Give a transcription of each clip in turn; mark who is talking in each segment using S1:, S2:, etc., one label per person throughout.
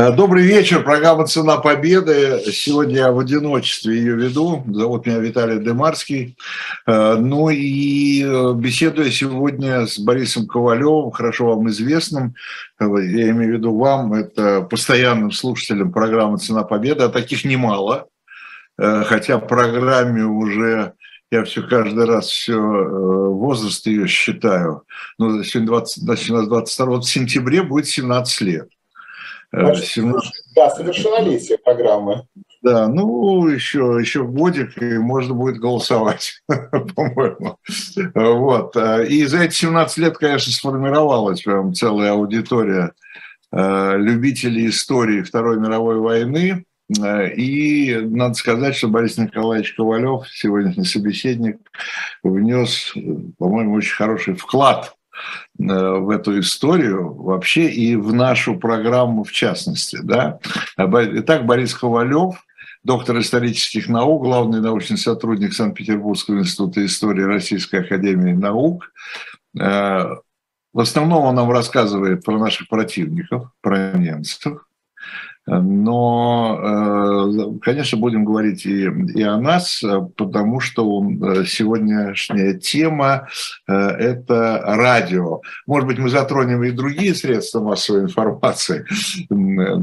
S1: Э, добрый вечер. Программа «Цена победы». Сегодня я в одиночестве ее веду. Зовут меня Виталий Демарский. Э, ну и э, беседую сегодня с Борисом Ковалевым, хорошо вам известным. Я имею в виду вам, это постоянным слушателем программы «Цена победы». А таких немало. Хотя программе уже я все каждый раз все возраст ее считаю. Ну, сегодня 20, значит, у нас 22 вот в сентябре будет 17 лет.
S2: Значит, 17... Да, совершеннолетие программы.
S1: Да, ну, еще, еще годик, и можно будет голосовать, по-моему. Вот. И за эти 17 лет, конечно, сформировалась прям целая аудитория э, любителей истории Второй мировой войны. Э, и надо сказать, что Борис Николаевич Ковалев, сегодняшний собеседник, внес, по-моему, очень хороший вклад Э, в эту историю вообще и в нашу программу в частности. Да? Итак, Борис Ковалев, доктор исторических наук, главный научный сотрудник Санкт-Петербургского института истории Российской академии наук. Э, в основном он нам рассказывает про наших противников, про немцев, но, э, конечно, будем говорить и, и о нас, потому что э, сегодняшняя тема э, – это радио. Может быть, мы затронем и другие средства массовой информации,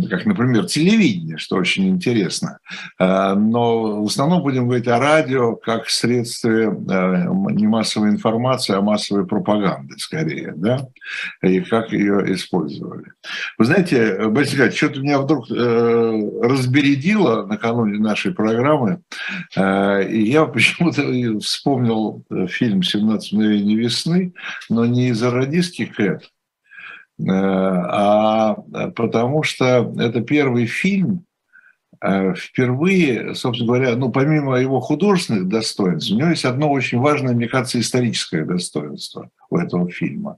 S1: как, например, телевидение, что очень интересно. Но в основном будем говорить о радио как средстве не массовой информации, а массовой пропаганды, скорее, да, и как ее использовали. Вы знаете, Борис Николаевич, что-то меня вдруг разбередила накануне нашей программы, э, и я почему-то вспомнил фильм «17 мгновений весны», но не из-за радистки Кэт, э, а потому что это первый фильм, впервые, собственно говоря, ну, помимо его художественных достоинств, у него есть одно очень важное, мне кажется, историческое достоинство у этого фильма.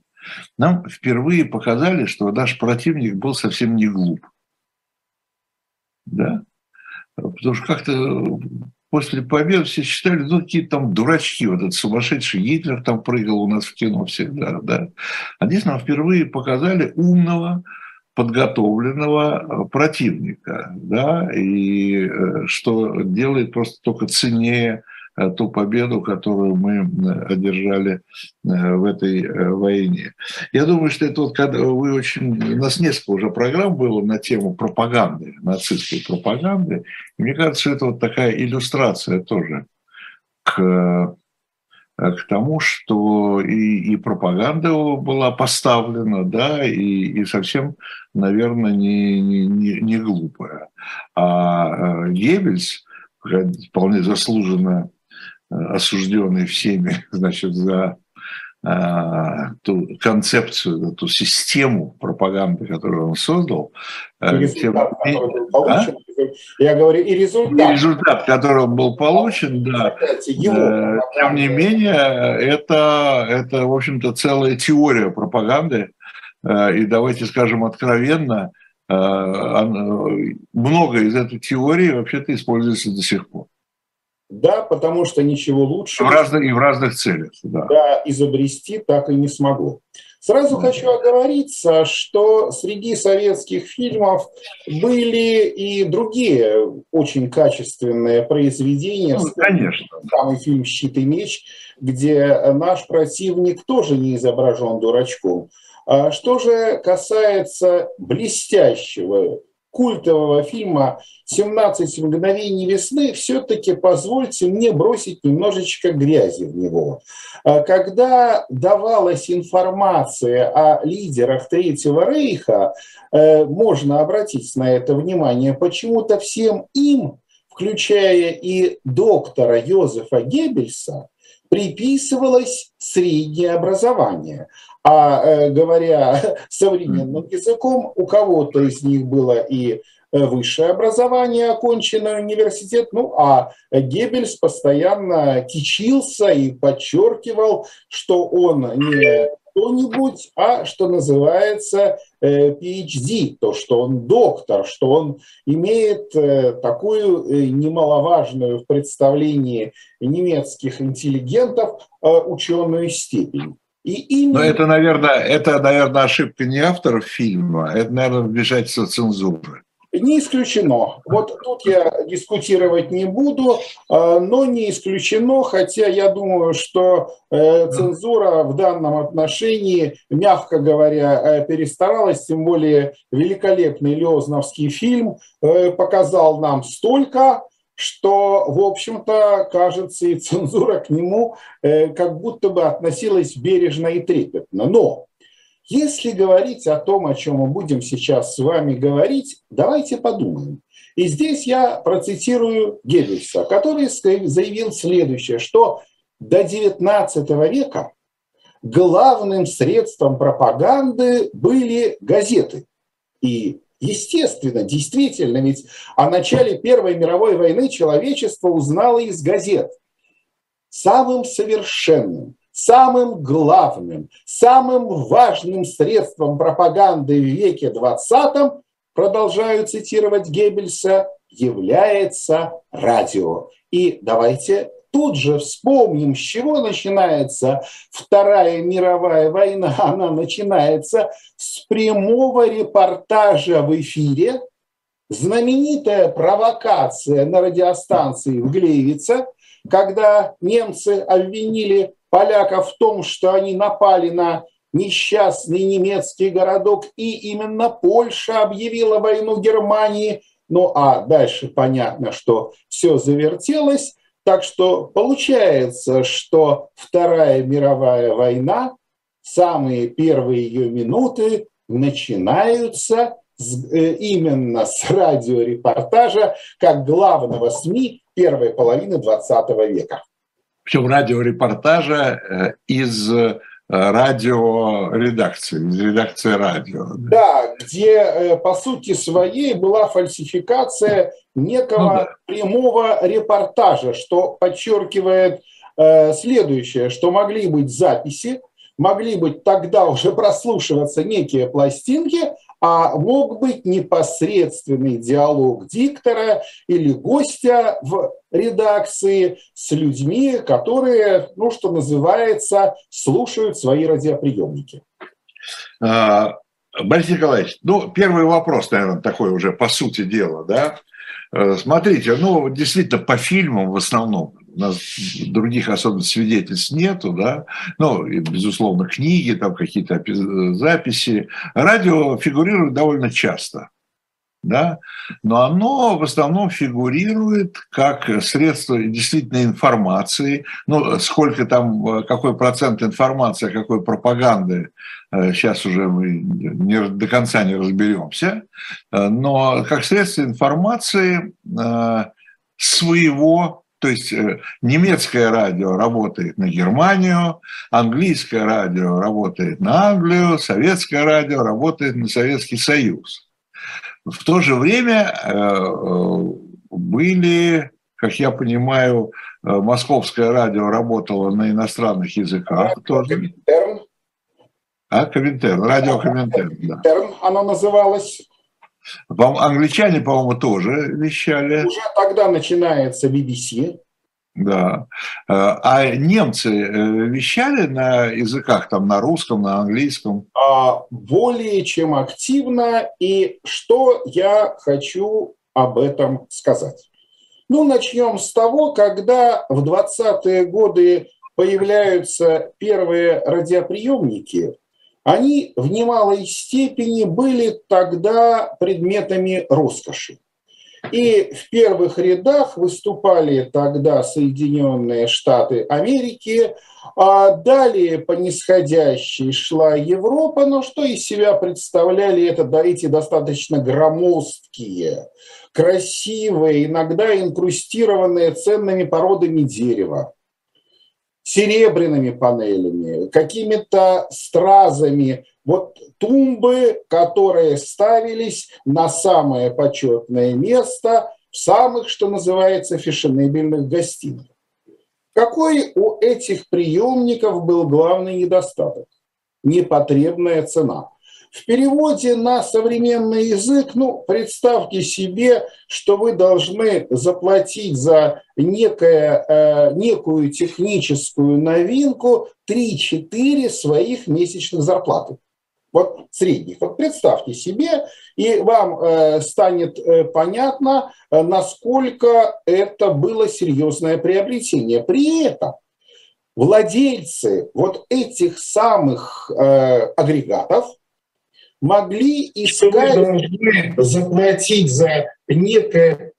S1: Нам впервые показали, что наш противник был совсем не глуп да, потому что как-то после победы все считали, ну, какие-то там дурачки, вот этот сумасшедший Гитлер там прыгал у нас в кино всегда, да. А здесь нам впервые показали умного, подготовленного противника, да, и э, что делает просто только ценнее Э, ту победу, которую мы одержали э, в этой э, войне. Я думаю, что это вот когда вы очень... У нас несколько уже программ было на тему пропаганды, нацистской пропаганды. И мне кажется, это вот такая иллюстрация тоже к к тому, что и, и пропаганда была поставлена, да, и, и совсем, наверное, не, не, не глупая. А Геббельс, вполне заслуженно осужденный всеми, значит, за а, ту концепцию, ту систему пропаганды, которую он создал.
S2: И результат, тем... который был получен. А? Я говорю, и результат.
S1: И результат, который был получен, да. Его тем не менее, это, это, в общем-то, целая теория пропаганды. Э, и давайте скажем откровенно, э, много из этой теории вообще-то используется до сих пор.
S2: Да, потому что ничего лучше.
S1: В разных, и в разных целях. Да.
S2: да, изобрести так и не смогу. Сразу да. хочу оговориться, что среди советских фильмов были и другие очень качественные произведения.
S1: Ну, конечно.
S2: Самый фильм «Щит и меч», где наш противник тоже не изображен дурачком. А что же касается блестящего культового фильма «17 мгновений весны», все-таки позвольте мне бросить немножечко грязи в него. А когда давалась информация о лидерах Третьего Рейха, э, можно обратить на это внимание, почему-то всем им, включая и доктора Йозефа Геббельса, приписывалось среднее образование. А э, говоря современным языком, у кого-то из них было и э, высшее образование, оконченный университет, ну а Геббельс постоянно кичился и подчеркивал, что он не кто-нибудь, а что называется э, PhD, то, что он доктор, что он имеет такую немаловажную в представлении немецких интеллигентов ученую степень.
S1: И именно... Но это, наверное, это, наверное, ошибка не авторов фильма, это, наверное, вмешательство цензуры.
S2: Не исключено. Вот тут я дискутировать не буду, а, но не исключено, хотя я думаю, что э, цензура в данном отношении, мягко говоря, э, перестаралась, тем более великолепный Леозновский фильм э, показал нам столько, что, в общем-то, кажется, и цензура к нему как будто бы относилась бережно и трепетно. Но если говорить о том, о чем мы будем сейчас с вами говорить, давайте подумаем. И здесь я процитирую Геббельса, который заявил следующее, что до XIX века главным средством пропаганды были газеты. И естественно, действительно, ведь о начале Первой мировой войны человечество узнало из газет. Самым совершенным, самым главным, самым важным средством пропаганды в веке 20, продолжаю цитировать Геббельса, является радио. И давайте тут же вспомним, с чего начинается Вторая мировая война. Она начинается с прямого репортажа в эфире, знаменитая провокация на радиостанции в Глеевице, когда немцы обвинили поляков в том, что они напали на несчастный немецкий городок, и именно Польша объявила войну Германии. Ну а дальше понятно, что все завертелось. Так что получается, что Вторая мировая война, самые первые ее минуты начинаются с, э, именно с радиорепортажа как главного СМИ первой половины 20 века.
S1: Причем радиорепортажа э, из э, радиоредакции, из редакции радио.
S2: Да, где э, по сути своей была фальсификация некого ну, да. прямого репортажа, что подчеркивает следующее, что могли быть записи, могли быть тогда уже прослушиваться некие пластинки, а мог быть непосредственный диалог диктора или гостя в редакции с людьми, которые, ну, что называется, слушают свои радиоприемники.
S1: А, Борис Николаевич, ну, первый вопрос, наверное, такой уже по сути дела, да? Э, смотрите, ну, действительно, по фильмам в основном, у нас других особенно свидетельств нету, да, ну, и, безусловно, книги, там какие-то записи. Радио фигурирует довольно часто, да, но оно в основном фигурирует как средство действительно информации, ну, сколько там, какой процент информации, а какой пропаганды, сейчас уже мы не, до конца не разберемся, но как средство информации э, своего то есть э, немецкое радио работает на Германию, английское радио работает на Англию, советское радио работает на Советский Союз. В то же время э, э, были, как я понимаю, московское радио работало на иностранных языках тоже. Коминтерн. А, Коминтерн, радио Коминтерн,
S2: да. Коминтерн оно называлось.
S1: Англичане, по-моему, тоже вещали.
S2: Уже тогда начинается BBC.
S1: Да. Э, а немцы э, вещали на языках, там, на русском, на английском?
S2: А, более чем активно. И что я хочу об этом сказать? Ну, начнем с того, когда в 20-е годы появляются первые радиоприемники, они в немалой степени были тогда предметами роскоши. И в первых рядах выступали тогда Соединенные Штаты Америки, а далее по нисходящей шла Европа, но что из себя представляли это да, эти достаточно громоздкие, красивые, иногда инкрустированные ценными породами дерева серебряными панелями, какими-то стразами. Вот тумбы, которые ставились на самое почетное место в самых, что называется, фешенебельных гостиных. Какой у этих приемников был главный недостаток? Непотребная цена – в переводе на современный язык, ну, представьте себе, что вы должны заплатить за некое, э, некую техническую новинку 3-4 своих месячных зарплаты. Вот средних. Вот представьте себе, и вам э, станет э, понятно, э, насколько это было серьезное приобретение. При этом владельцы вот этих самых э, агрегатов могли искать... Что должны заплатить за некое...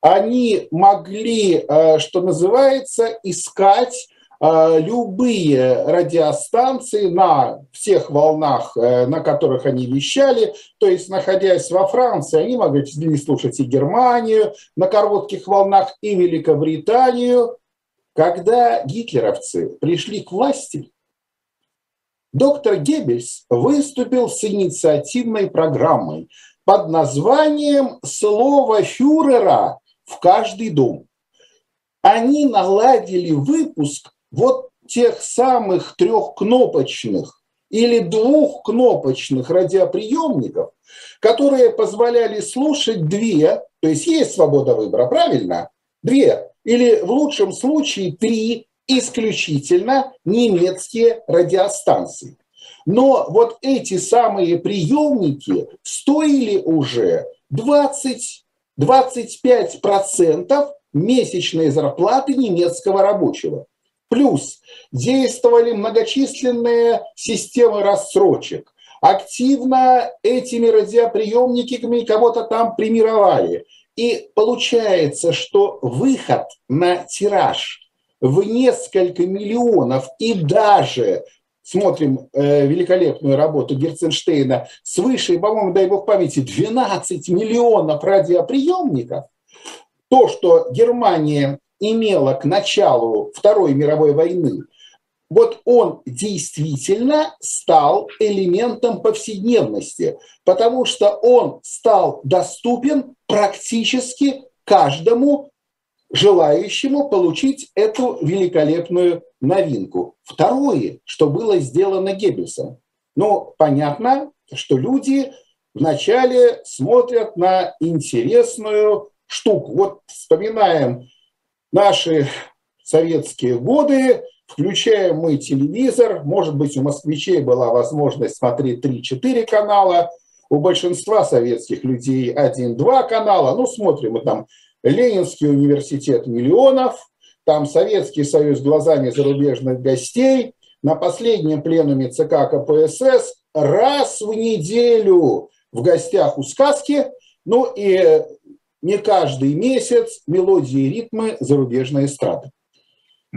S2: Они могли, э, что называется, искать э, любые радиостанции на всех волнах, э, на которых они вещали. То есть, находясь во Франции, они могли слушать и Германию на коротких волнах, и Великобританию, когда гитлеровцы пришли к власти, доктор Геббельс выступил с инициативной программой под названием «Слово фюрера в каждый дом». Они наладили выпуск вот тех самых трехкнопочных или двухкнопочных радиоприемников, которые позволяли слушать две, то есть есть свобода выбора, правильно? Две или в лучшем случае три исключительно немецкие радиостанции. Но вот эти самые приемники стоили уже 20-25% месячной зарплаты немецкого рабочего. Плюс действовали многочисленные системы рассрочек. Активно этими радиоприемниками кого-то там премировали. И получается, что выход на тираж в несколько миллионов. И даже смотрим э, великолепную работу Герценштейна, свыше, по-моему, дай бог памяти, 12 миллионов радиоприемников, то, что Германия имела к началу Второй мировой войны, вот он действительно стал элементом повседневности, потому что он стал доступен практически каждому желающему получить эту великолепную новинку. Второе, что было сделано Геббельсом. Ну, понятно, что люди вначале смотрят на интересную штуку. Вот вспоминаем наши советские годы, включаем мы телевизор, может быть, у москвичей была возможность смотреть 3-4 канала, у большинства советских людей 1-2 канала, ну, смотрим мы там Ленинский университет миллионов, там Советский Союз глазами зарубежных гостей, на последнем пленуме ЦК КПСС раз в неделю в гостях у сказки, ну и не каждый месяц мелодии и ритмы зарубежной эстрады.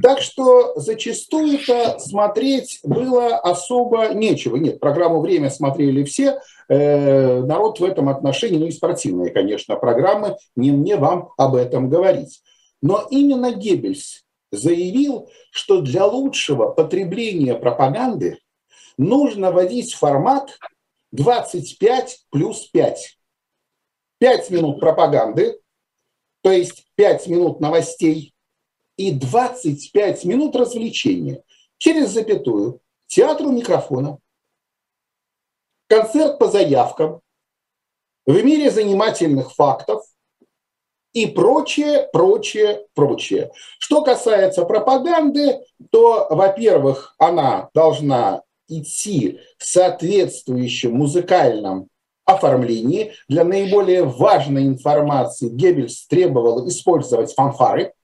S2: Так что зачастую-то смотреть было особо нечего. Нет, программу «Время» смотрели все. Э, народ в этом отношении, ну и спортивные, конечно, программы, не мне вам об этом говорить. Но именно Геббельс заявил, что для лучшего потребления пропаганды нужно вводить формат 25 плюс 5. 5 минут пропаганды, то есть 5 минут новостей – и 25 минут развлечения через запятую театру микрофона, концерт по заявкам, в мире занимательных фактов и прочее, прочее, прочее. Что касается пропаганды, то, во-первых, она должна идти в соответствующем музыкальном оформлении. Для наиболее важной информации Геббельс требовал использовать фанфары –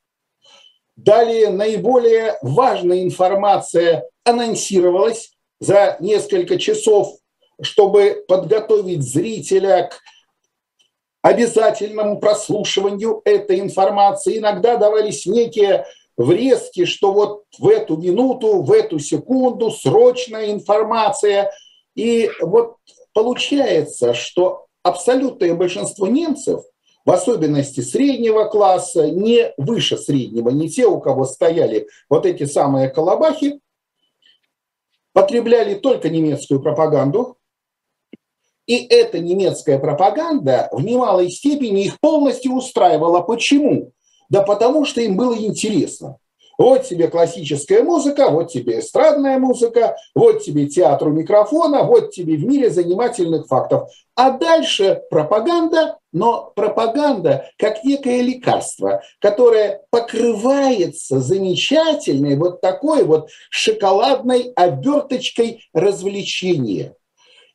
S2: Далее наиболее важная информация анонсировалась за несколько часов, чтобы подготовить зрителя к обязательному прослушиванию этой информации. Иногда давались некие врезки, что вот в эту минуту, в эту секунду срочная информация. И вот получается, что абсолютное большинство немцев в особенности среднего класса, не выше среднего, не те, у кого стояли вот эти самые колобахи, потребляли только немецкую пропаганду, и эта немецкая пропаганда в немалой степени их полностью устраивала. Почему? Да потому что им было интересно. Вот тебе классическая музыка, вот тебе эстрадная музыка, вот тебе театр у микрофона, вот тебе в мире занимательных фактов. А дальше пропаганда, но пропаганда как некое лекарство, которое покрывается замечательной вот такой вот шоколадной оберточкой развлечения.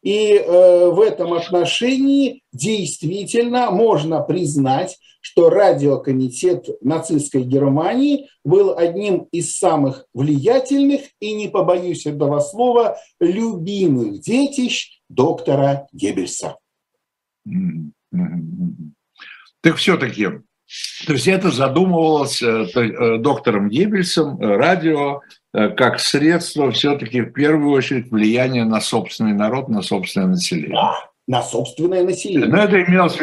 S2: И э, в этом отношении действительно можно признать, что радиокомитет нацистской Германии был одним из самых влиятельных и, не побоюсь этого слова, любимых детищ доктора Геббельса.
S1: Так все-таки, то есть это задумывалось э, э, доктором Геббельсом, э, радио, как средство все-таки в первую очередь влияния на собственный народ, на собственное население. Да,
S2: на собственное население. Но
S1: это имелось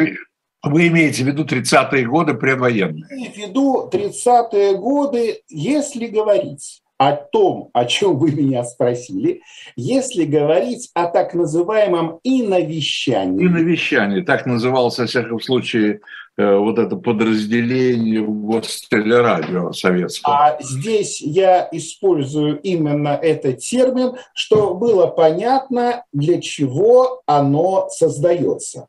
S1: вы имеете в виду 30-е годы предвоенные?
S2: Я в виду 30-е годы, если говорить о том, о чем вы меня спросили, если говорить о так называемом иновещании.
S1: Иновещании, так назывался, во всяком случае, э, вот это подразделение гостелерадио советского.
S2: А здесь я использую именно этот термин, что было понятно, для чего оно создается.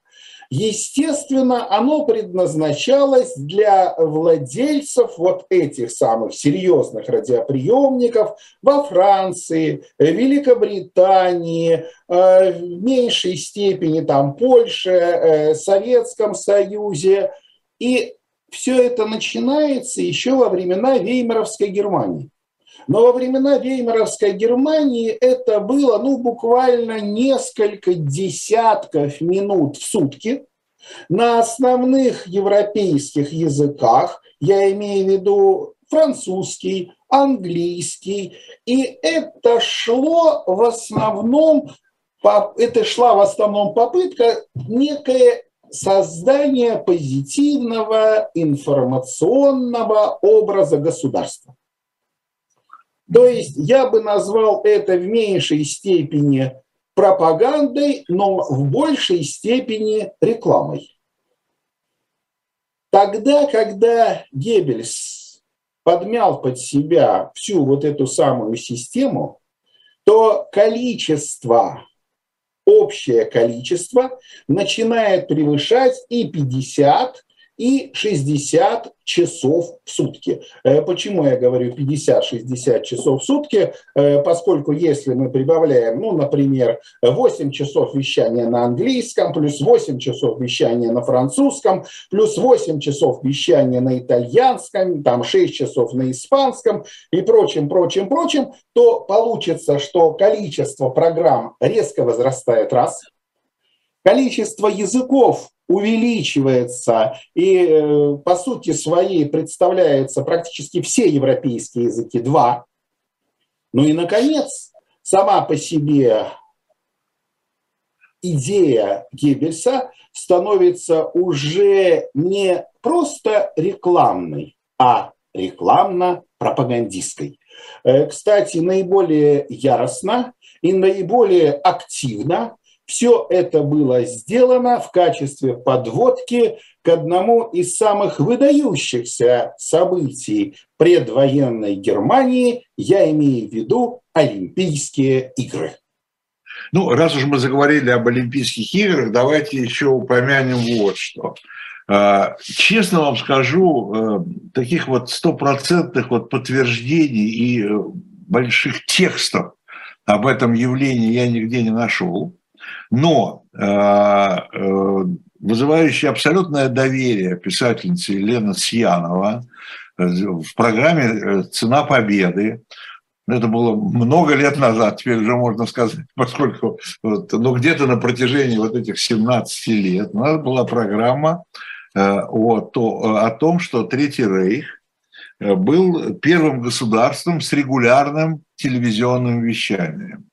S2: Естественно, оно предназначалось для владельцев вот этих самых серьезных радиоприемников во Франции, Великобритании, э, в меньшей степени там Польше, э, Советском Союзе. И все это начинается еще во времена Веймаровской Германии. Но во времена Веймаровской Германии это было ну, буквально несколько десятков минут в сутки на основных европейских языках, я имею в виду французский, английский, и это шло в основном, это шла в основном попытка некое создания позитивного информационного образа государства. То есть я бы назвал это в меньшей степени пропагандой, но в большей степени рекламой. Тогда, когда Геббельс подмял под себя всю вот эту самую систему, то количество, общее количество начинает превышать и 50, и 60 часов в сутки. Э, почему я говорю 50-60 часов в сутки? Э, поскольку если мы прибавляем, ну, например, 8 часов вещания на английском, плюс 8 часов вещания на французском, плюс 8 часов вещания на итальянском, там 6 часов на испанском и прочим, прочим, прочим, то получится, что количество программ резко возрастает раз, количество языков увеличивается и э, по сути своей представляется практически все европейские языки, два. Ну и, наконец, сама по себе идея Геббельса становится уже не просто рекламной, а рекламно-пропагандистской. Э, кстати, наиболее яростно и наиболее активно все это было сделано в качестве подводки к одному из самых выдающихся событий предвоенной Германии, я имею в виду Олимпийские игры.
S1: Ну, раз уж мы заговорили об Олимпийских играх, давайте еще упомянем вот что. А, честно вам скажу, э, таких вот стопроцентных вот подтверждений и э, больших текстов об этом явлении я нигде не нашел но э, э, вызывающая абсолютное доверие писательница Елена Сьянова э, в программе «Цена победы», это было много лет назад, теперь уже можно сказать, поскольку вот, ну, где-то на протяжении вот этих 17 лет у нас была программа вот, то, о том, что Третий Рейх был первым государством с регулярным телевизионным вещанием.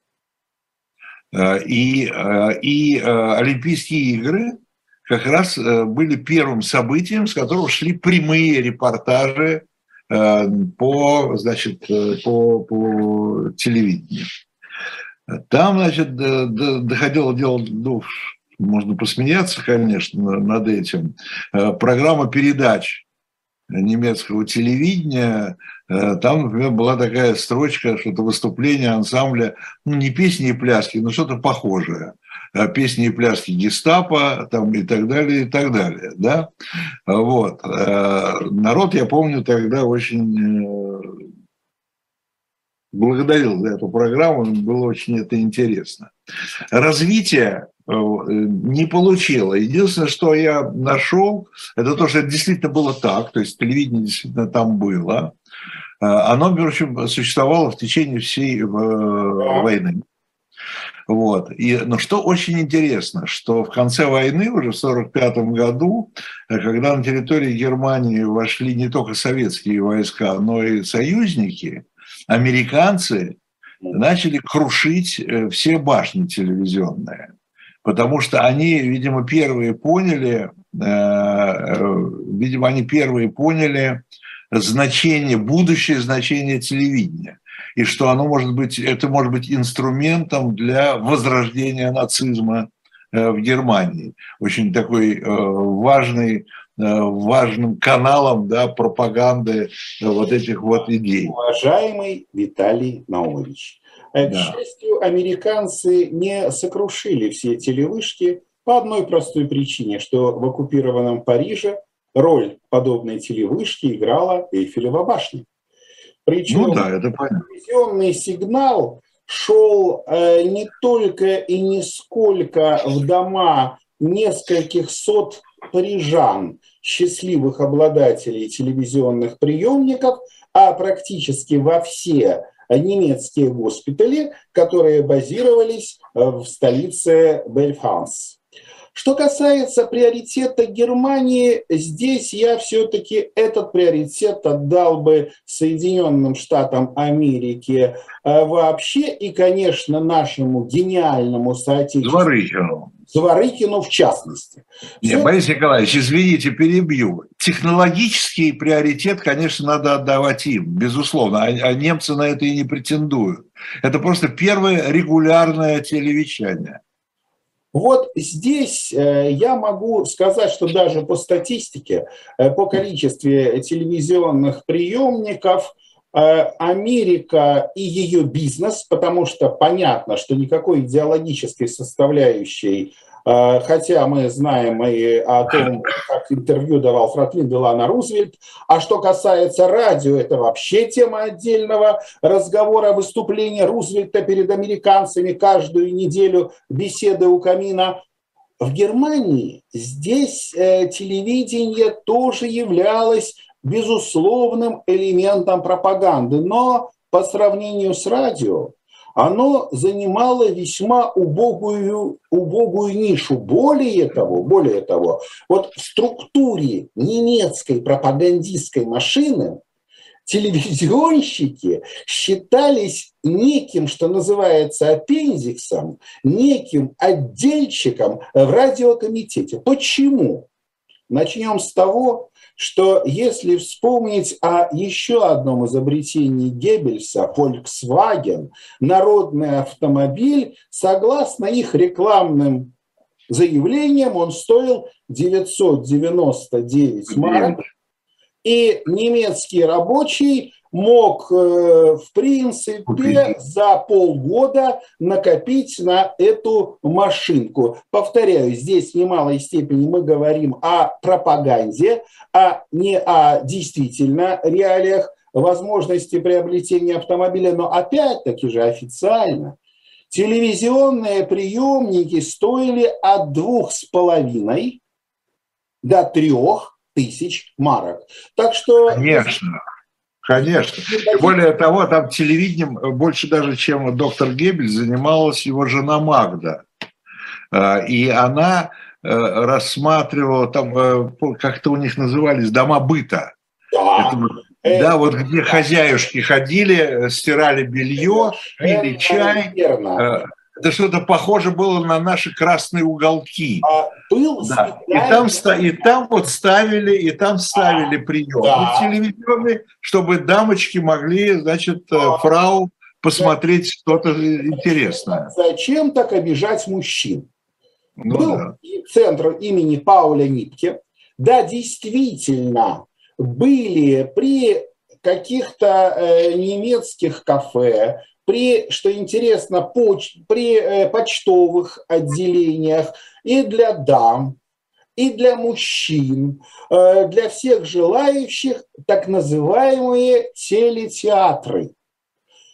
S1: Э, и, э, и э, Олимпийские игры как раз были первым событием, с которого шли прямые репортажи по, значит, по, по телевидению. Там, значит, доходило дело, ну, можно посмеяться, конечно, над этим. Программа передач немецкого телевидения, э, там, например, была такая строчка, что это выступление ансамбля, ну, не песни и пляски, но что-то похожее. Э, песни и пляски гестапо там, и так далее, и так далее. Да? Вот. Э, народ, я помню, тогда очень благодарил за эту программу, было очень это интересно. Развитие не получило. Единственное, что я нашел, это то, что это действительно было так, то есть телевидение действительно там было. Э, оно, в общем, существовало в течение всей э, войны. Вот. И, но что очень интересно, что в конце войны, уже в 1945 году, когда на территории Германии вошли не только советские войска, но и союзники, американцы начали крушить э, все башни телевизионные, потому что они, видимо, первые поняли, э, э, видимо, они первые поняли значение, будущее значение телевидения и что оно может быть, это может быть инструментом для возрождения нацизма в Германии. Очень такой важный Э, важным каналом да, пропаганды вот этих вот идей.
S2: Уважаемый Виталий Наумович, э, да. к счастью, американцы не сокрушили все телевышки по одной простой причине, что в оккупированном Париже роль подобной телевышки играла Эйфелева башня. Причем ну, да, это телевизионный сигнал шел э, не только и не сколько в дома нескольких сот парижан, счастливых обладателей телевизионных приемников, а практически во все немецкие госпитали, которые базировались э, в столице Бельфанс. Что касается приоритета Германии, здесь я все-таки этот приоритет отдал бы Соединенным Штатам Америки э, вообще и, конечно, нашему гениальному соотечественнику. Зворыкину в частности.
S1: Нет, Все... Борис Николаевич, извините, перебью. Технологический приоритет, конечно, надо отдавать им, безусловно, а, а немцы на это и не претендуют. Это просто первое регулярное телевещание.
S2: Вот здесь э, я могу сказать, что даже по статистике, э, по количеству телевизионных приемников, Америка и ее бизнес, потому что понятно, что никакой идеологической составляющей а, хотя мы знаем и о том, как интервью давал Франклин Делана Рузвельт. А что касается радио, это вообще тема отдельного разговора, выступления Рузвельта перед американцами каждую неделю, беседы у камина. В Германии здесь э, телевидение тоже являлось безусловным элементом пропаганды, но по сравнению с радио оно занимало весьма убогую, убогую нишу. Более того, более того, вот в структуре немецкой пропагандистской машины телевизионщики считались неким, что называется, аппендиксом, неким отдельчиком в радиокомитете. Почему? Начнем с того, что если вспомнить о еще одном изобретении Геббельса, Volkswagen, народный автомобиль, согласно их рекламным заявлениям, он стоил 999 марок, и немецкий рабочий мог, э, в принципе, за полгода накопить на эту машинку. Повторяю, здесь в немалой степени мы говорим о пропаганде, а не о действительно реалиях возможности приобретения автомобиля, но опять-таки же официально телевизионные приемники стоили от двух с половиной до трех тысяч марок. Так что...
S1: Конечно. Конечно. И более того, там телевидением больше даже, чем доктор Гебель, занималась его жена Магда. А, и она э, рассматривала, там э, как-то у них назывались дома быта. Да. Это, да, вот где хозяюшки ходили, стирали белье, пили чай. Верно. Это что-то похоже было на наши красные уголки. А, был да. и, там, и там вот ставили, и там ставили а, приемы да. телевизионные, чтобы дамочки могли, значит, э, а, фрау посмотреть что-то интересное.
S2: Зачем так обижать мужчин? Ну, был да. центр имени Пауля Нитке. Да, действительно, были при каких-то э, немецких кафе, при, что интересно, поч, при э, почтовых отделениях и для дам, и для мужчин, э, для всех желающих так называемые телетеатры.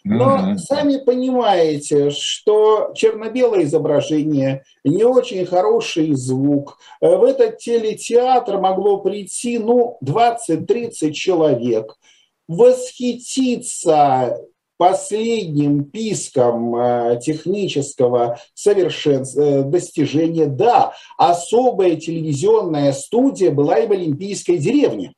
S2: Но сами понимаете, что черно-белое изображение, не очень хороший звук. В этот телетеатр могло прийти, ну, 20-30 человек. Восхититься последним писком э, технического совершенства, э, достижения, да, особая телевизионная студия была и в Олимпийской деревне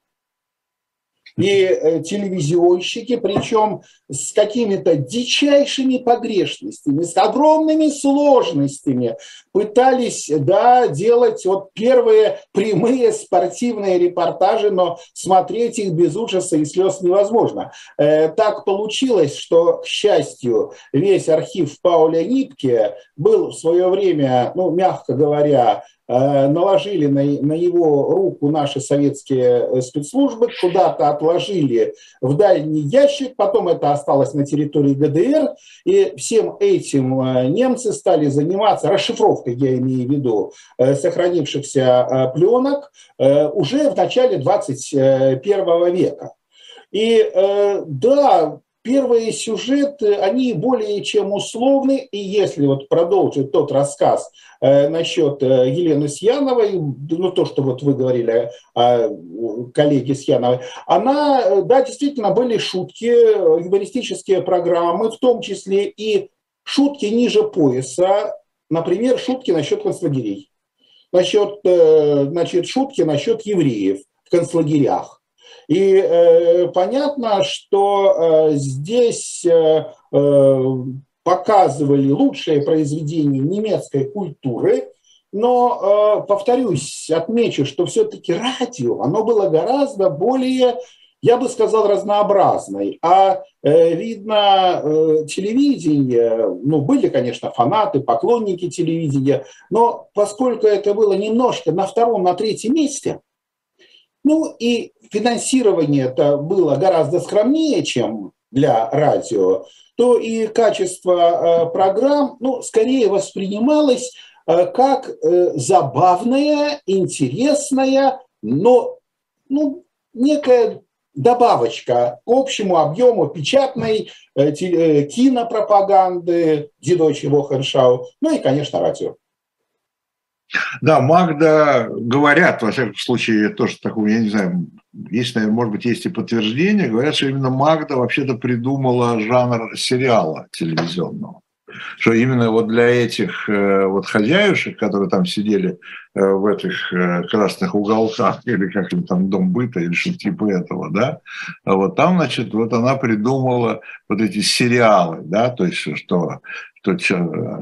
S2: и э, телевизионщики, причем с какими-то дичайшими погрешностями, с огромными сложностями, пытались да, делать вот первые прямые спортивные репортажи, но смотреть их без ужаса и слез невозможно. Э, так получилось, что, к счастью, весь архив Пауля Нитке был в свое время, ну, мягко говоря, наложили на, на его руку наши советские э, спецслужбы, куда-то отложили в дальний ящик, потом это осталось на территории ГДР, и всем этим э, немцы стали заниматься расшифровкой, я имею в виду, сохранившихся пленок уже в начале 21 века. И да, первые сюжеты, они более чем условны, и если вот продолжить тот рассказ э, насчет э, Елены Сьяновой, ну то, что вот вы говорили о коллеге Сьяновой, она, э, да, действительно были шутки, юмористические программы, в том числе и шутки ниже пояса, например, шутки насчет концлагерей, насчет, значит, шутки насчет евреев в концлагерях и э, понятно, что э, здесь э, э, показывали лучшие произведения немецкой культуры, но, э, повторюсь, отмечу, что все-таки радио, оно было гораздо более, я бы сказал, разнообразной. А э, видно, э, телевидение, ну, были, конечно, фанаты, поклонники телевидения, но поскольку это было немножко на втором, на третьем месте, ну и финансирование это было гораздо скромнее, чем для радио, то и качество э, программ, ну, скорее воспринималось э, как э, забавная, интересная, но ну, некая добавочка к общему объему печатной кинопропаганды, Дидочи Вохеншау, ну и, конечно, радио.
S1: Да, Магда говорят, во всяком случае, тоже такого, я не знаю, есть, наверное, может быть, есть и подтверждение, говорят, что именно Магда вообще-то придумала жанр сериала телевизионного. Что именно вот для этих э, вот хозяюшек, которые там сидели э, в этих э, красных уголках, или как им там дом быта, или что-то типа этого, да, вот там, значит, вот она придумала вот эти сериалы, да, то есть что, что,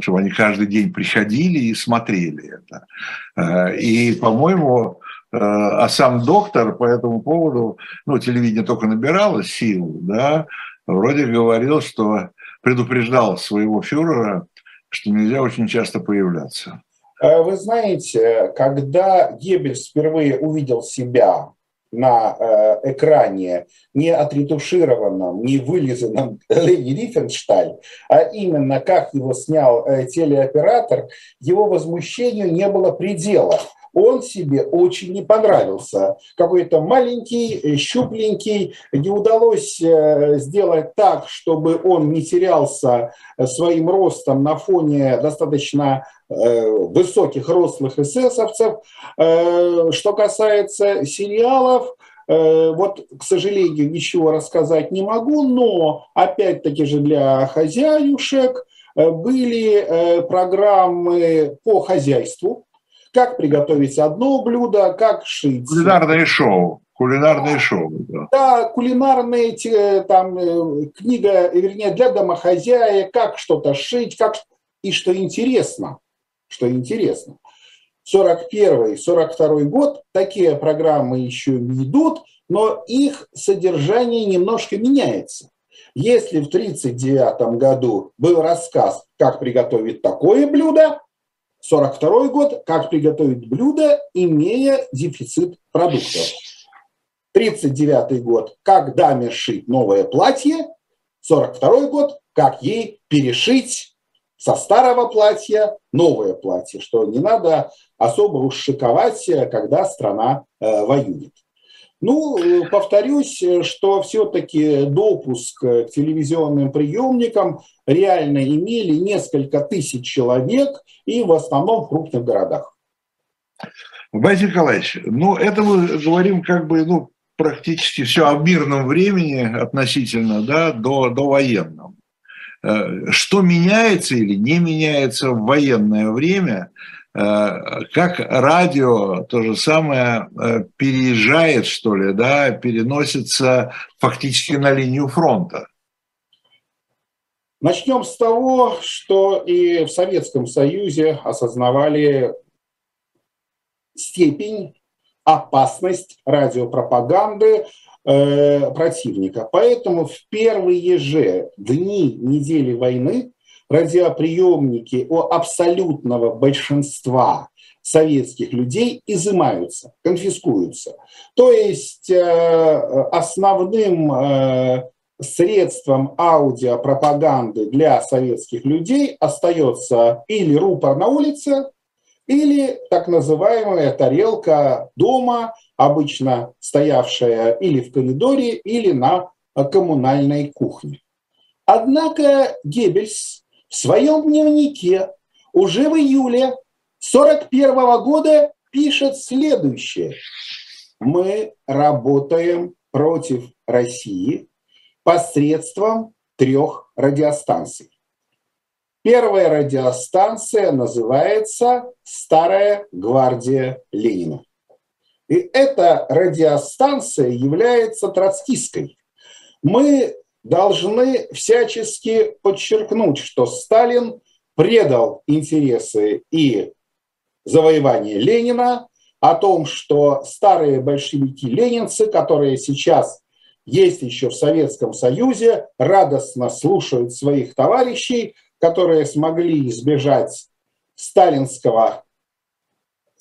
S1: чтобы они каждый день приходили и смотрели это. И, по-моему, а сам доктор по этому поводу, ну, телевидение только набирало силу, да, вроде говорил, что предупреждал своего фюрера, что нельзя очень часто появляться.
S2: Э, вы знаете, когда Геббельс впервые увидел себя на э, экране не отретушированном, не вылизанном Лени Рифеншталь, а именно как его снял э, телеоператор, его возмущению не было предела он себе очень не понравился. Какой-то маленький, э, щупленький, не удалось э, сделать так, чтобы он не терялся э, своим ростом на фоне достаточно высоких рослых эсэсовцев. Что касается сериалов, вот, к сожалению, ничего рассказать не могу, но опять-таки же для хозяюшек были программы по хозяйству, как приготовить одно блюдо, как шить.
S1: Кулинарное шоу. Кулинарное шоу.
S2: Да, да кулинарные там э, книга, вернее, для домохозяек, как что-то шить, как и что интересно, что интересно. 41-42 год такие программы еще не идут, но их содержание немножко меняется. Если в 1939 году был рассказ, как приготовить такое блюдо, 42 год, как приготовить блюдо, имея дефицит продуктов. 39 год, как даме шить новое платье. 42 год, как ей перешить со старого платья новое платье, что не надо особо уж шиковать, когда страна э, воюет. Ну, повторюсь, что все-таки допуск к телевизионным приемникам реально имели несколько тысяч человек и в основном в крупных городах.
S1: Борис Николаевич, ну это мы говорим как бы ну, практически все о мирном времени относительно да, до, до военного. Э, что меняется или не меняется в военное время, э, как радио то же самое э, переезжает, что ли, да, переносится фактически на линию фронта?
S2: Начнем с того, что и в Советском Союзе осознавали степень, опасность радиопропаганды э, противника. Поэтому в первые же дни недели войны радиоприемники у абсолютного большинства советских людей изымаются, конфискуются. То есть э, основным э, средством аудиопропаганды для советских людей остается или рупор на улице, или так называемая тарелка дома, обычно стоявшая или в коридоре, или на коммунальной кухне. Однако Геббельс в своем дневнике уже в июле 1941 года пишет следующее. Мы работаем против России посредством трех радиостанций. Первая радиостанция называется «Старая гвардия Ленина». И эта радиостанция является троцкистской. Мы должны всячески подчеркнуть, что Сталин предал интересы и завоевания Ленина, о том, что старые большевики-ленинцы, которые сейчас есть еще в Советском Союзе, радостно слушают своих товарищей, которые смогли избежать сталинского,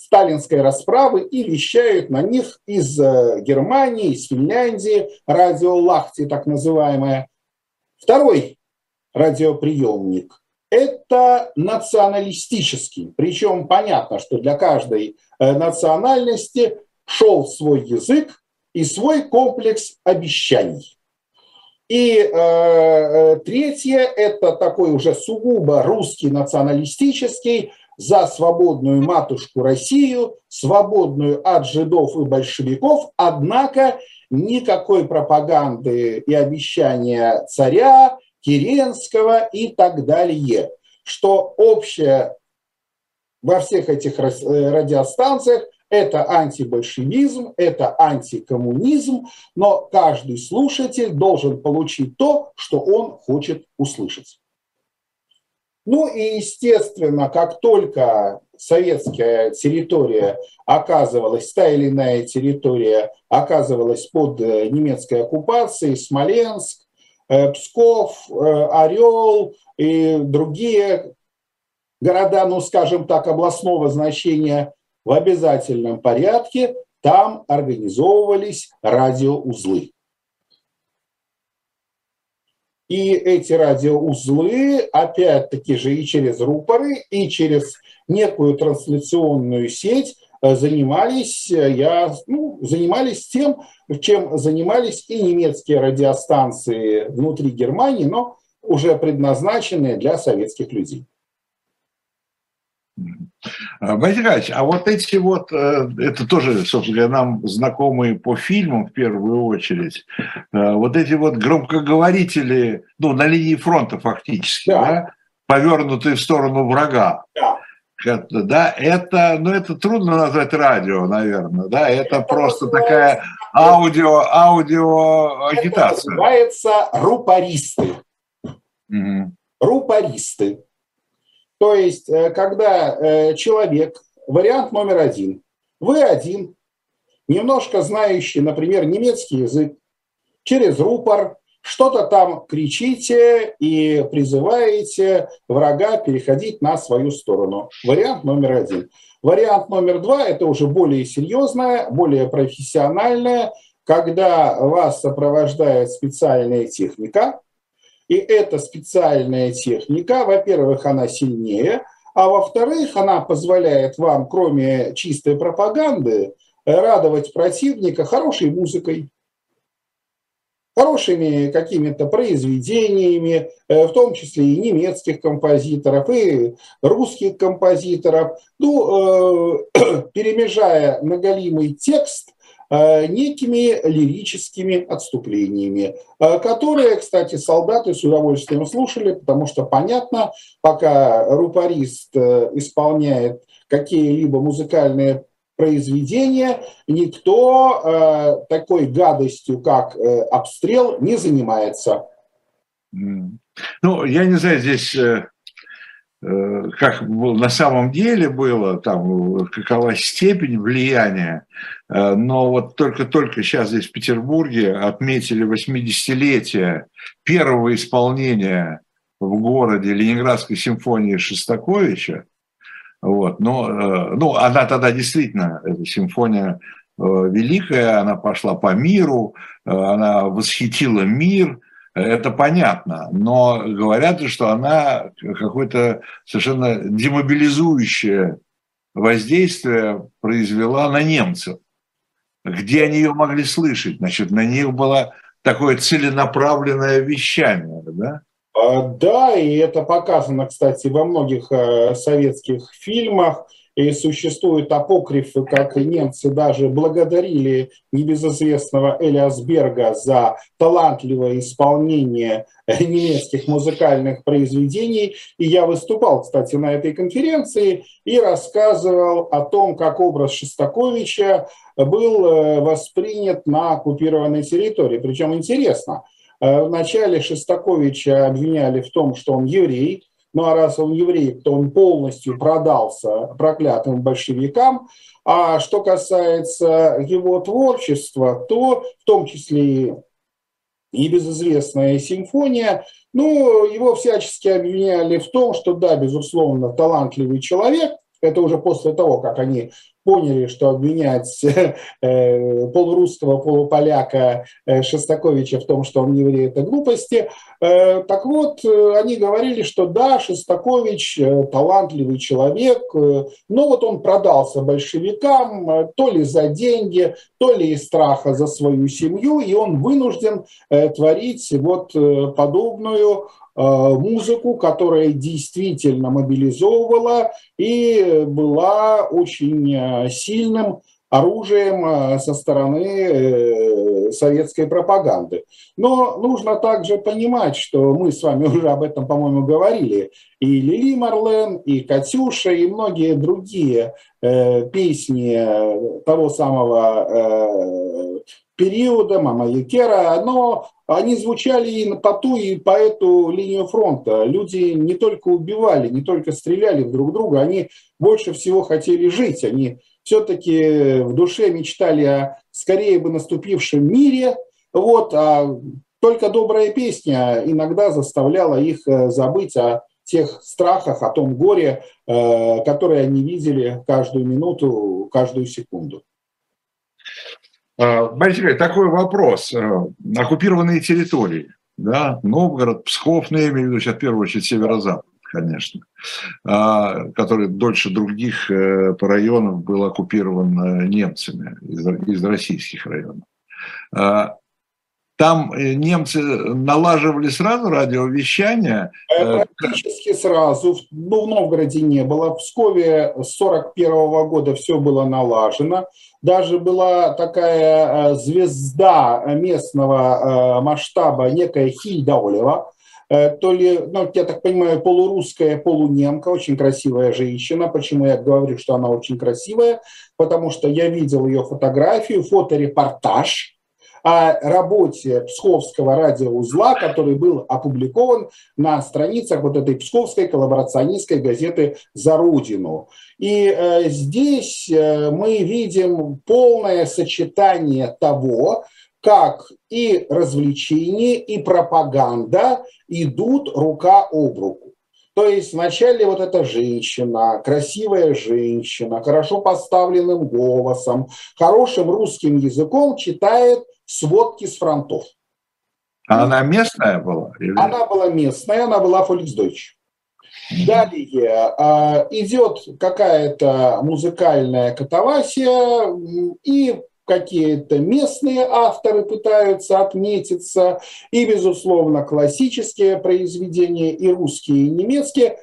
S2: сталинской расправы и вещают на них из э, Германии, из Финляндии, радио Лахти так называемое. Второй радиоприемник – это националистический. Причем понятно, что для каждой э, национальности шел свой язык, и свой комплекс обещаний. И э, э, третье – это такой уже сугубо русский националистический за свободную матушку Россию, свободную от жидов и большевиков, однако никакой пропаганды и обещания царя, Керенского и так далее. Что общее во всех этих э, радиостанциях – это антибольшевизм, это антикоммунизм, но каждый слушатель должен получить то, что он хочет услышать. Ну и, естественно, как только советская территория оказывалась, та или иная территория оказывалась под э, немецкой оккупацией, Смоленск, э, Псков, э, Орел и другие города, ну, скажем так, областного значения, в обязательном порядке там организовывались радиоузлы. И эти радиоузлы, опять-таки же, и через рупоры, и через некую трансляционную сеть э, занимались, э, я, ну, занимались тем, чем занимались и немецкие радиостанции внутри Германии, но уже предназначенные для советских людей.
S1: Борис Николаевич, а вот эти вот, э, это тоже, собственно говоря, нам знакомые по фильмам в первую очередь, э, вот эти вот громкоговорители, ну, на линии фронта фактически, да. Да, повернутые в сторону врага. Да. Это, да, это, ну, это трудно назвать радио, наверное, да, это, это просто такая аудио, аудио агитация. Это
S2: называется рупористы. Угу. Рупористы. То есть, э, когда э, человек, вариант номер один, вы один, немножко знающий, например, немецкий язык, через рупор, что-то там кричите и призываете врага переходить на свою сторону. Вариант номер один. Вариант номер два – это уже более серьезное, более профессиональное, когда вас сопровождает специальная техника, и эта специальная техника, во-первых, она сильнее, а во-вторых, она позволяет вам, кроме чистой пропаганды, радовать противника хорошей музыкой, хорошими какими-то произведениями, э, в том числе и немецких композиторов, и русских композиторов, ну, э, перемежая наголимый текст некими лирическими отступлениями, которые, кстати, солдаты с удовольствием слушали, потому что понятно, пока рупорист исполняет какие-либо музыкальные произведения никто э, такой гадостью, как э, обстрел, не занимается.
S1: Ну, я не знаю, здесь э, э как на самом деле было, там, какова степень влияния, э, но вот только-только сейчас здесь в Петербурге отметили 80-летие первого исполнения в городе Ленинградской симфонии Шостаковича, вот. Но, э, ну, она тогда действительно, эта симфония э, великая, она пошла по миру, э, она восхитила мир, это понятно, но говорят что она какое-то совершенно демобилизующее воздействие произвела на немцев. Где они ее могли слышать? Значит, на них было такое целенаправленное вещание, да?
S2: А, да, и это показано, кстати, во многих э, советских фильмах. И существуют апокрифы, как немцы даже благодарили небезызвестного Элиасберга за талантливое исполнение немецких музыкальных произведений. И я выступал, кстати, на этой конференции и рассказывал о том, как образ Шостаковича был э, воспринят на оккупированной территории. Причем интересно – Э, вначале Шестаковича обвиняли в том, что он еврей, ну а раз он еврей, то он полностью продался проклятым большевикам. А что касается его творчества, то в том числе и безызвестная симфония, ну, его всячески обвиняли в том, что да, безусловно, талантливый человек, это уже после того, как они поняли, что обвинять э, полурусского, полуполяка э, Шостаковича в том, что он еврей, это глупости. Э, так вот, они говорили, что да, Шостакович талантливый человек, но вот он продался большевикам то ли за деньги, то ли из страха за свою семью, и он вынужден творить вот подобную Э, музыку, которая действительно мобилизовывала и была очень э, сильным оружием э, со стороны советской пропаганды. Но нужно также понимать, что мы с вами уже об этом, по-моему, говорили, и Лили Марлен, и Катюша, и многие другие песни того самого периода, Мама Якера, но они звучали и по ту, и по эту линию фронта. Люди не только убивали, не только стреляли друг друга, они больше всего хотели жить. Они все-таки в душе мечтали о скорее бы наступившем мире, вот, а только добрая песня иногда заставляла их э, забыть о тех страхах, о том горе, э, которое они видели каждую минуту, каждую секунду.
S1: А, Борис такой вопрос. Э, оккупированные территории, да, Новгород, Псков, ну, я имею в виду сейчас в первую очередь северо-запад, конечно, а, который дольше других э, по районам был оккупирован э, немцами из, из российских районов. Там э, немцы налаживали сразу радиовещание?
S2: Э, практически сразу. Ну, в Новгороде не было. В Пскове с 41 года все было налажено. Даже была такая э, звезда местного масштаба, некая Хильда Олева, то ли, ну, я так понимаю, полурусская, полунемка, очень красивая женщина. Почему я говорю, что она очень красивая? Потому что я видел ее фотографию, фоторепортаж, о работе Псковского радиоузла, который был опубликован на страницах вот этой Псковской коллаборационистской газеты «За Родину». И э, здесь э, мы видим полное сочетание того, как и развлечения, и пропаганда идут рука об руку. То есть вначале вот эта женщина, красивая женщина, хорошо поставленным голосом, хорошим русским языком читает сводки с фронтов.
S1: А она местная была?
S2: Или... Она была местная, она была Volksdeutsch. Далее а, идет какая-то музыкальная катавасия, и какие-то местные авторы пытаются отметиться, и, безусловно, классические произведения, и русские, и немецкие.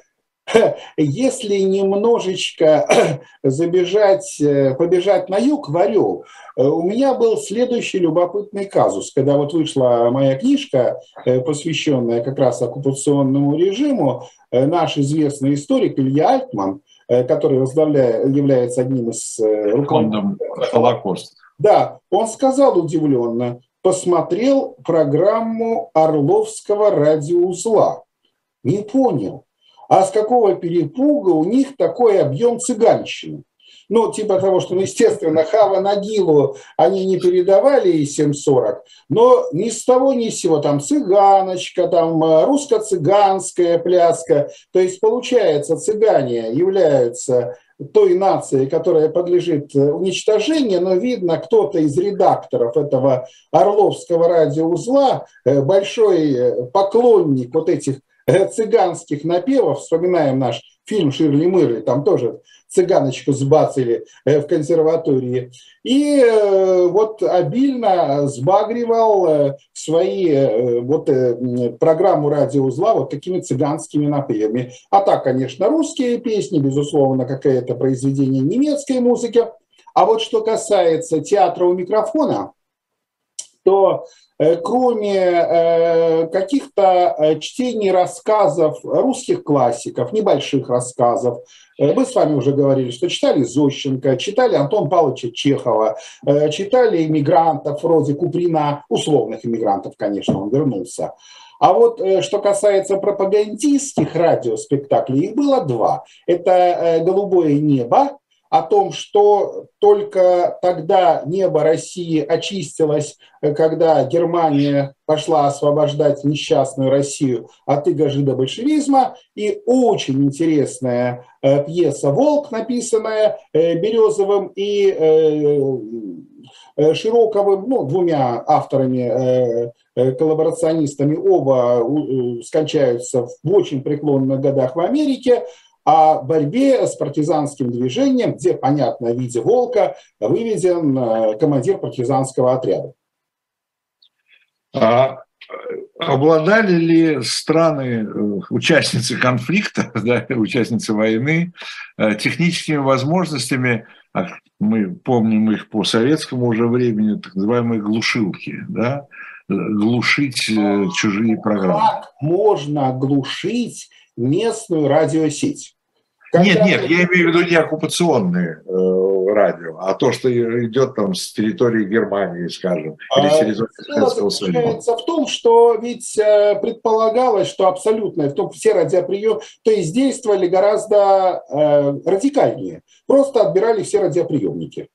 S2: Если немножечко забежать, э, побежать на юг, в Орел, э, у меня был следующий любопытный казус. Когда вот вышла моя книжка, э, посвященная как раз оккупационному режиму, наш известный историк Илья Альтман, который является одним из
S1: руководителей Холокоста,
S2: да, он сказал удивленно, посмотрел программу Орловского радиоузла. Не понял, а с какого перепуга у них такой объем цыганщины? Ну, типа того, что, ну, естественно, Хава Нагилу они не передавали и 740, но ни с того ни с сего, там цыганочка, там э, русско-цыганская пляска. То есть, получается, цыгане являются той нации, которая подлежит э, уничтожению, но видно, кто-то из редакторов этого Орловского радиоузла, э, большой поклонник вот этих цыганских напевов, вспоминаем наш фильм «Ширли Мырли», там тоже цыганочку сбацали в консерватории. И вот обильно сбагривал свои вот программу радиоузла вот такими цыганскими напевами. А так, конечно, русские песни, безусловно, какое-то произведение немецкой музыки. А вот что касается театра у микрофона, то Э, кроме э, каких-то э, чтений рассказов русских классиков, небольших рассказов, мы с вами уже говорили, что читали Зощенко, читали Антон Павловича Чехова, читали иммигрантов вроде Куприна, условных иммигрантов, конечно, он вернулся. А вот что касается пропагандистских радиоспектаклей, их было два. Это «Голубое небо», о том, что только тогда небо России очистилось, э, когда Германия пошла освобождать несчастную Россию от иго большевизма И очень интересная э, пьеса «Волк», написанная э, Березовым и Широковым, ну, двумя авторами, коллаборационистами, оба скончаются в очень преклонных годах в Америке о борьбе с партизанским движением, где, понятно, в виде волка выведен э, командир партизанского отряда.
S1: А обладали ли страны, э, участницы конфликта, да, участницы войны, э, техническими возможностями, а мы помним их по советскому уже времени, так называемые глушилки, да, глушить чужие программы?
S2: Как можно глушить местную радиосеть?
S1: Нет, нет, я имею в виду не оккупационные э, радио, а то, что идет там с территории Германии, скажем, или с территории
S2: Советского Союза. в том, что ведь э, предполагалось, что абсолютно, в том все радиоприемы, то есть действовали гораздо э, радикальнее. Просто отбирали все радиоприемники.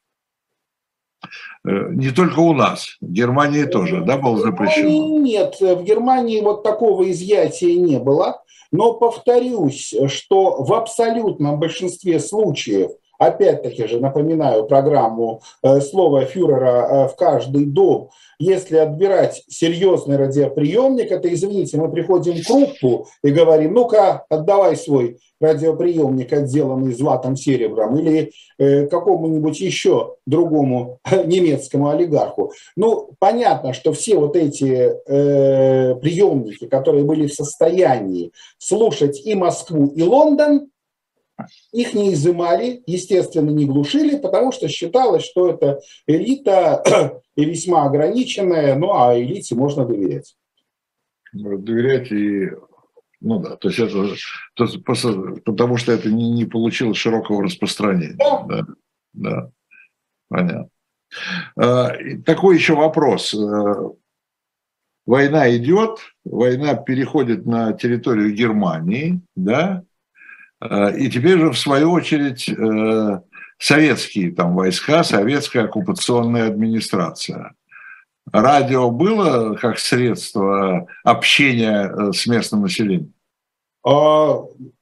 S1: Э, не только у нас, в Германии тоже, да, было запрещено?
S2: Нет, в Германии вот такого изъятия не было. Но повторюсь, что в абсолютном большинстве случаев, опять-таки же напоминаю программу э, «Слово фюрера э, в каждый дом», если отбирать серьезный радиоприемник, это, извините, мы приходим к группу и говорим, ну-ка, отдавай свой радиоприемник, отделанный златом серебром, или э, какому-нибудь еще другому немецкому олигарху. Ну, понятно, что все вот эти э, приемники, которые были в состоянии слушать и Москву, и Лондон, их не изымали, естественно, не глушили, потому что считалось, что это элита и весьма ограниченная, ну а элите можно доверять.
S1: Доверять и ну да, то есть это то, потому что это не, не получило широкого распространения. Да. да, да. понятно. А, такой еще вопрос. Э, война идет, война переходит на территорию Германии, да, и теперь же, в свою очередь, э, советские там войска, советская оккупационная администрация. Радио было как средство общения э, с местным населением?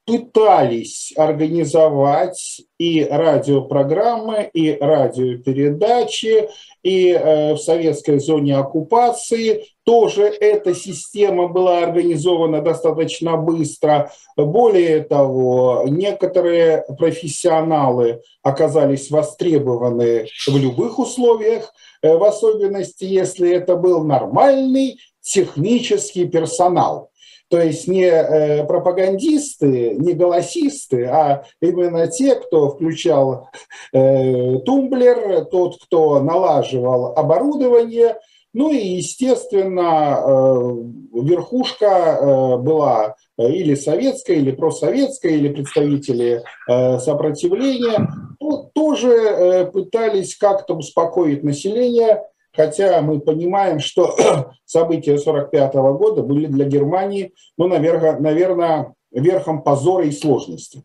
S2: Пытались организовать и радиопрограммы, и радиопередачи, и э, в советской зоне оккупации тоже эта система была организована достаточно быстро. Более того, некоторые профессионалы оказались востребованы в любых условиях, э, в особенности, если это был нормальный технический персонал. То есть не э, пропагандисты, не голосисты, а именно те, кто включал э, тумблер, тот, кто налаживал оборудование. Ну и, естественно, э, верхушка была или советская, или просоветская, или представители сопротивления, ну, тоже пытались как-то успокоить население, хотя мы понимаем, что события 1945 года были для Германии, ну, наверное, наверное, верхом позора и сложности.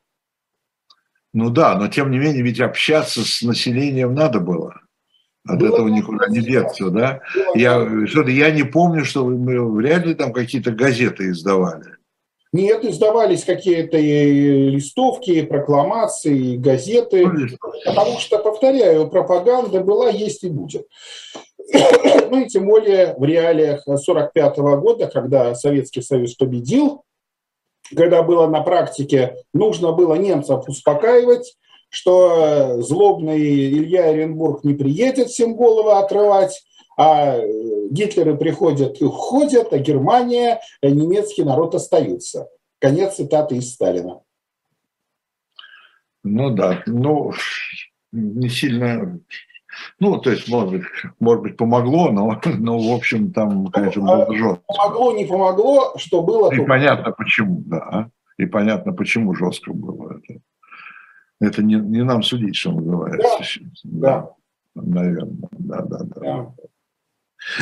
S1: Ну да, но тем не менее, ведь общаться с населением надо было. От было этого никуда не деться, да? Я, что я не помню, что мы вряд ли там какие-то газеты издавали.
S2: Нет, издавались какие-то листовки, прокламации, газеты. Ну, потому что, повторяю, пропаганда была, есть и будет. Ну и тем более в реалиях 1945 года, когда Советский Союз победил, когда было на практике, нужно было немцев успокаивать, что злобный Илья Оренбург не приедет всем голову отрывать, а Гитлеры приходят и уходят, а Германия, немецкий народ остаются. Конец цитаты из Сталина.
S1: Ну да, ну не сильно ну, то есть, может быть, может быть помогло, но, но в общем, там, конечно, было
S2: а жестко. Помогло, не помогло, что было...
S1: И понятно почему, да. И понятно, почему жестко было это. Это не, не нам судить, что называется. Да, да. Наверное, да, да, да. да.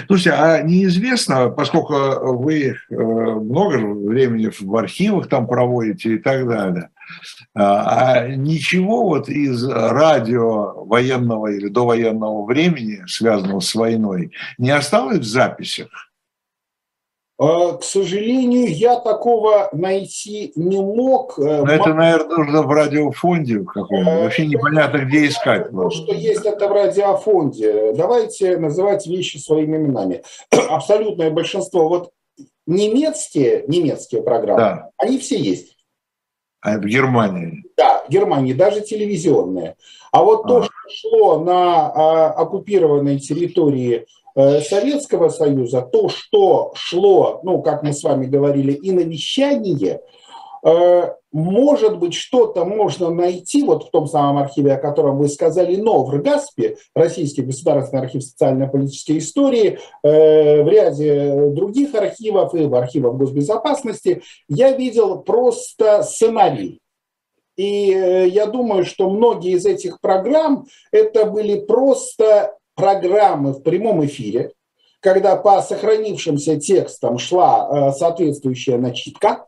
S1: Слушайте, а неизвестно, поскольку вы э, много времени в архивах там проводите и так далее, а, а ничего вот из радио военного или довоенного времени, связанного с войной, не осталось в записях?
S2: А, к сожалению, я такого найти не мог.
S1: Э, Но это, наверное, нужно в радиофонде каком-то. Э, Вообще непонятно, где искать.
S2: То, что есть это в радиофонде. Давайте называть вещи своими именами. Абсолютное большинство. Вот немецкие, немецкие программы, да. они все есть.
S1: А в Германии?
S2: Да, в Германии, даже телевизионные. А вот а. то, что шло на а, оккупированной территории Э, Советского Союза, то, что шло, ну, как мы с вами говорили, и на вещание, э, может быть, что-то можно найти вот в том самом архиве, о котором вы сказали, но в РГАСПе, Российский государственный архив социально-политической истории, э, в ряде других архивов и в архивах госбезопасности я видел просто сценарий. И я думаю, что многие из этих программ это были просто программы в прямом эфире, когда по сохранившимся текстам шла э, соответствующая начитка,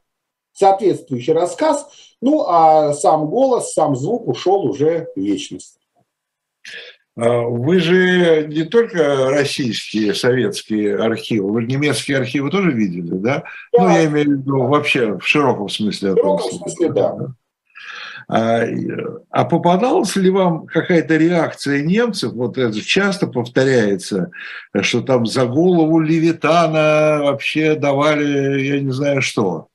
S2: соответствующий рассказ, ну а сам голос, сам звук ушел уже в вечность.
S1: А вы же не только российские, советские архивы, вы немецкие архивы тоже видели, да? да. Ну, я имею в виду вообще в широком смысле. В
S2: широком смысле, да.
S1: А, а попадалась ли вам какая-то реакция немцев, вот это часто повторяется, что там за голову Левитана вообще давали, я не знаю что,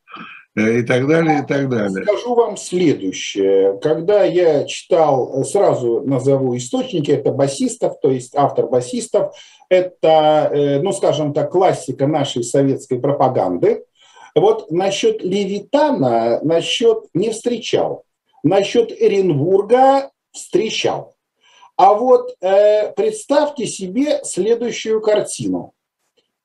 S1: и так далее, и так далее.
S2: Скажу вам следующее. Когда я читал, сразу назову источники, это басистов, то есть автор басистов, это, э, ну, скажем так, классика нашей советской пропаганды. Вот насчет Левитана, насчет не встречал насчет Эренбурга встречал. А вот э, представьте себе следующую картину.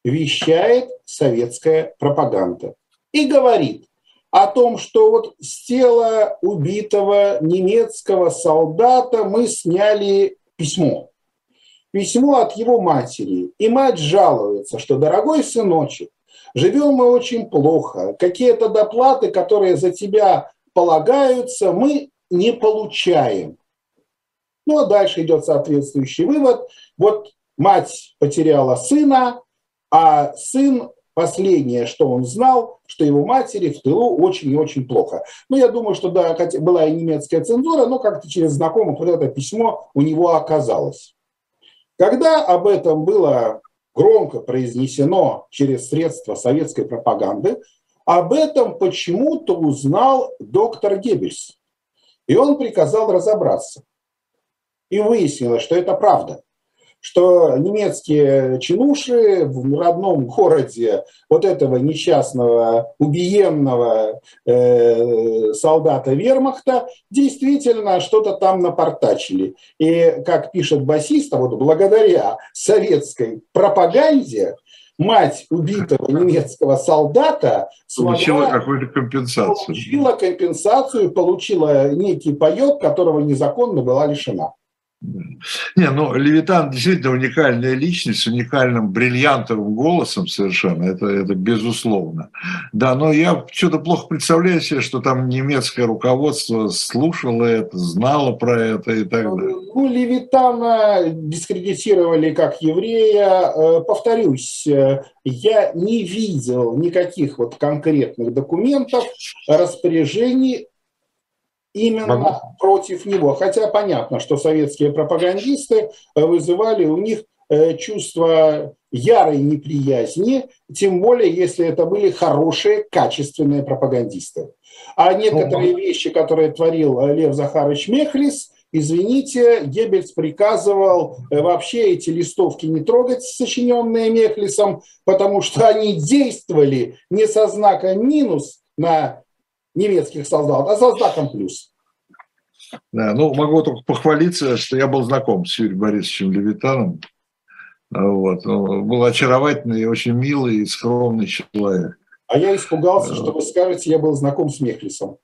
S2: Вещает советская пропаганда и говорит о том, что вот с тела убитого немецкого солдата мы сняли письмо. Письмо от его матери. И мать жалуется, что, дорогой сыночек, живем мы очень плохо. Какие-то доплаты, которые за тебя полагаются, мы не получаем. Ну, а дальше идет соответствующий вывод. Вот мать потеряла сына, а сын последнее, что он знал, что его матери в тылу очень и очень плохо. Ну, я думаю, что да, хотя была и немецкая цензура, но как-то через знакомых вот это письмо у него оказалось. Когда об этом было громко произнесено через средства советской пропаганды, об этом почему-то узнал доктор Геббельс. И он приказал разобраться. И выяснилось, что это правда что немецкие чинуши в родном городе вот этого несчастного, убиенного э, солдата вермахта действительно что-то там напортачили. И, как пишет басист, а вот благодаря советской пропаганде мать убитого немецкого солдата
S1: получила какую-то компенсацию.
S2: Получила компенсацию, получила некий паек, которого незаконно была лишена.
S1: Не, ну Левитан действительно уникальная личность с уникальным бриллиантовым голосом совершенно, это, это безусловно. Да, но я что-то плохо представляю себе, что там немецкое руководство слушало это, знало про это и так далее.
S2: Ну, Левитана дискредитировали как еврея. Э, повторюсь, э, я не видел никаких вот конкретных документов, распоряжений именно Могу. против него. Хотя понятно, что советские пропагандисты э, вызывали у них э, чувство ярой неприязни, тем более, если это были хорошие, качественные пропагандисты. А некоторые вещи, которые творил э, Лев Захарович Мехлис, извините, Геббельс приказывал вообще эти листовки не трогать, сочиненные Мехлисом, потому что они действовали не со знаком минус на немецких солдат, а со знаком плюс.
S1: Да, ну, могу только похвалиться, что я был знаком с Юрием Борисовичем Левитаном. Вот. Он был очаровательный, и очень милый и скромный человек.
S2: А я испугался, что вы скажете, я был знаком с Мехлисом.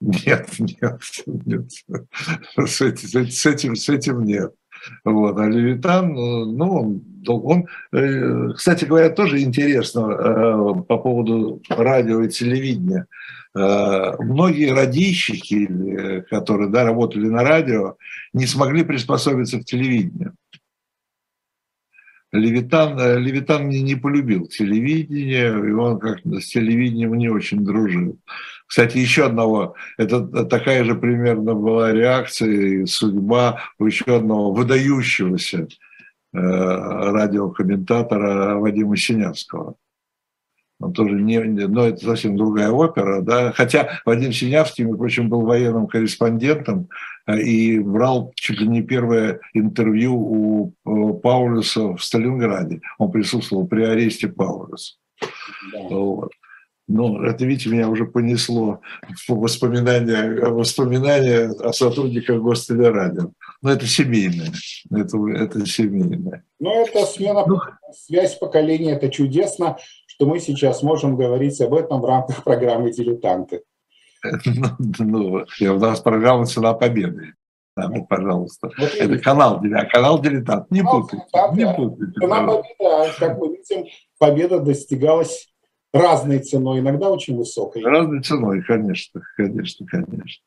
S1: Нет, нет, нет. С этим, с этим, с этим нет. Вот. А Левитан, ну, он, э, кстати говоря, тоже интересно э, по поводу радио и телевидения. Э, многие радищики, которые да, работали на радио, не смогли приспособиться к телевидению. Левитан, Левитан не, не полюбил телевидение, и он как с телевидением не очень дружил. Кстати, еще одного, это такая же примерно была реакция и судьба у еще одного выдающегося э, радиокомментатора Вадима Синявского. Он тоже не, но это совсем другая опера, да. Хотя Вадим Синявский, между прочим, был военным корреспондентом э, и брал чуть ли не первое интервью у э, Паулюса в Сталинграде. Он присутствовал при аресте Паулюса. Да. Вот. Ну, это, видите, меня уже понесло воспоминания, воспоминания о сотрудниках Гостелерадио. Но это семейное. Это, это семейное.
S2: Ну, это смена, ну, связь поколения, это чудесно, что мы сейчас можем говорить об этом в рамках программы «Дилетанты».
S1: Ну, ну, у нас программа «Цена победы». Да, пожалуйста. Вот это канал, канал «Дилетант». Не путайте. Не путайте.
S2: Цена победы, как мы видим, победа достигалась разной ценой, иногда очень высокой.
S1: Разной ценой, конечно, конечно, конечно.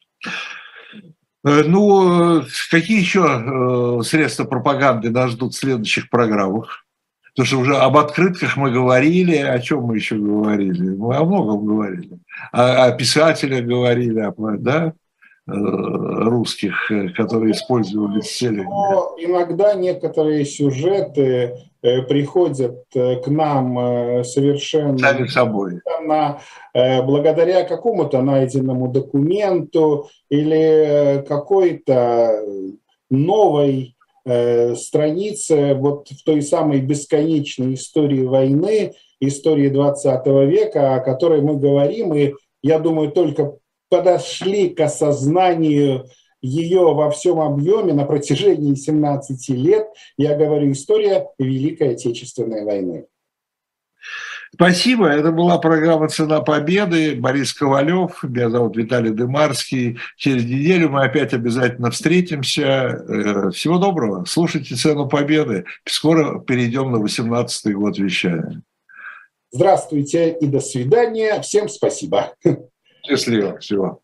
S1: Э, ну, какие еще э, средства пропаганды нас ждут в следующих программах? Потому что уже об открытках мы говорили, о чем мы еще говорили? Мы о многом говорили. О, о писателях говорили, да? Э, русских, которые использовали в целях.
S2: Иногда некоторые сюжеты Э, приходят э, к нам э, совершенно
S1: Сами собой.
S2: На, благодаря какому-то найденному документу или какой-то новой странице вот в той самой бесконечной истории войны, истории 20 века, о которой мы говорим, и я думаю, только подошли к осознанию ее во всем объеме на протяжении 17 лет, я говорю, история Великой Отечественной войны.
S1: Спасибо. Это была программа «Цена победы». Борис Ковалев, меня зовут Виталий Дымарский. Через неделю мы опять обязательно встретимся. Э, всего доброго. Слушайте «Цену победы». Скоро перейдем на 18-й год вещания.
S2: Здравствуйте и до свидания. Всем спасибо.
S1: Счастливо. Всего.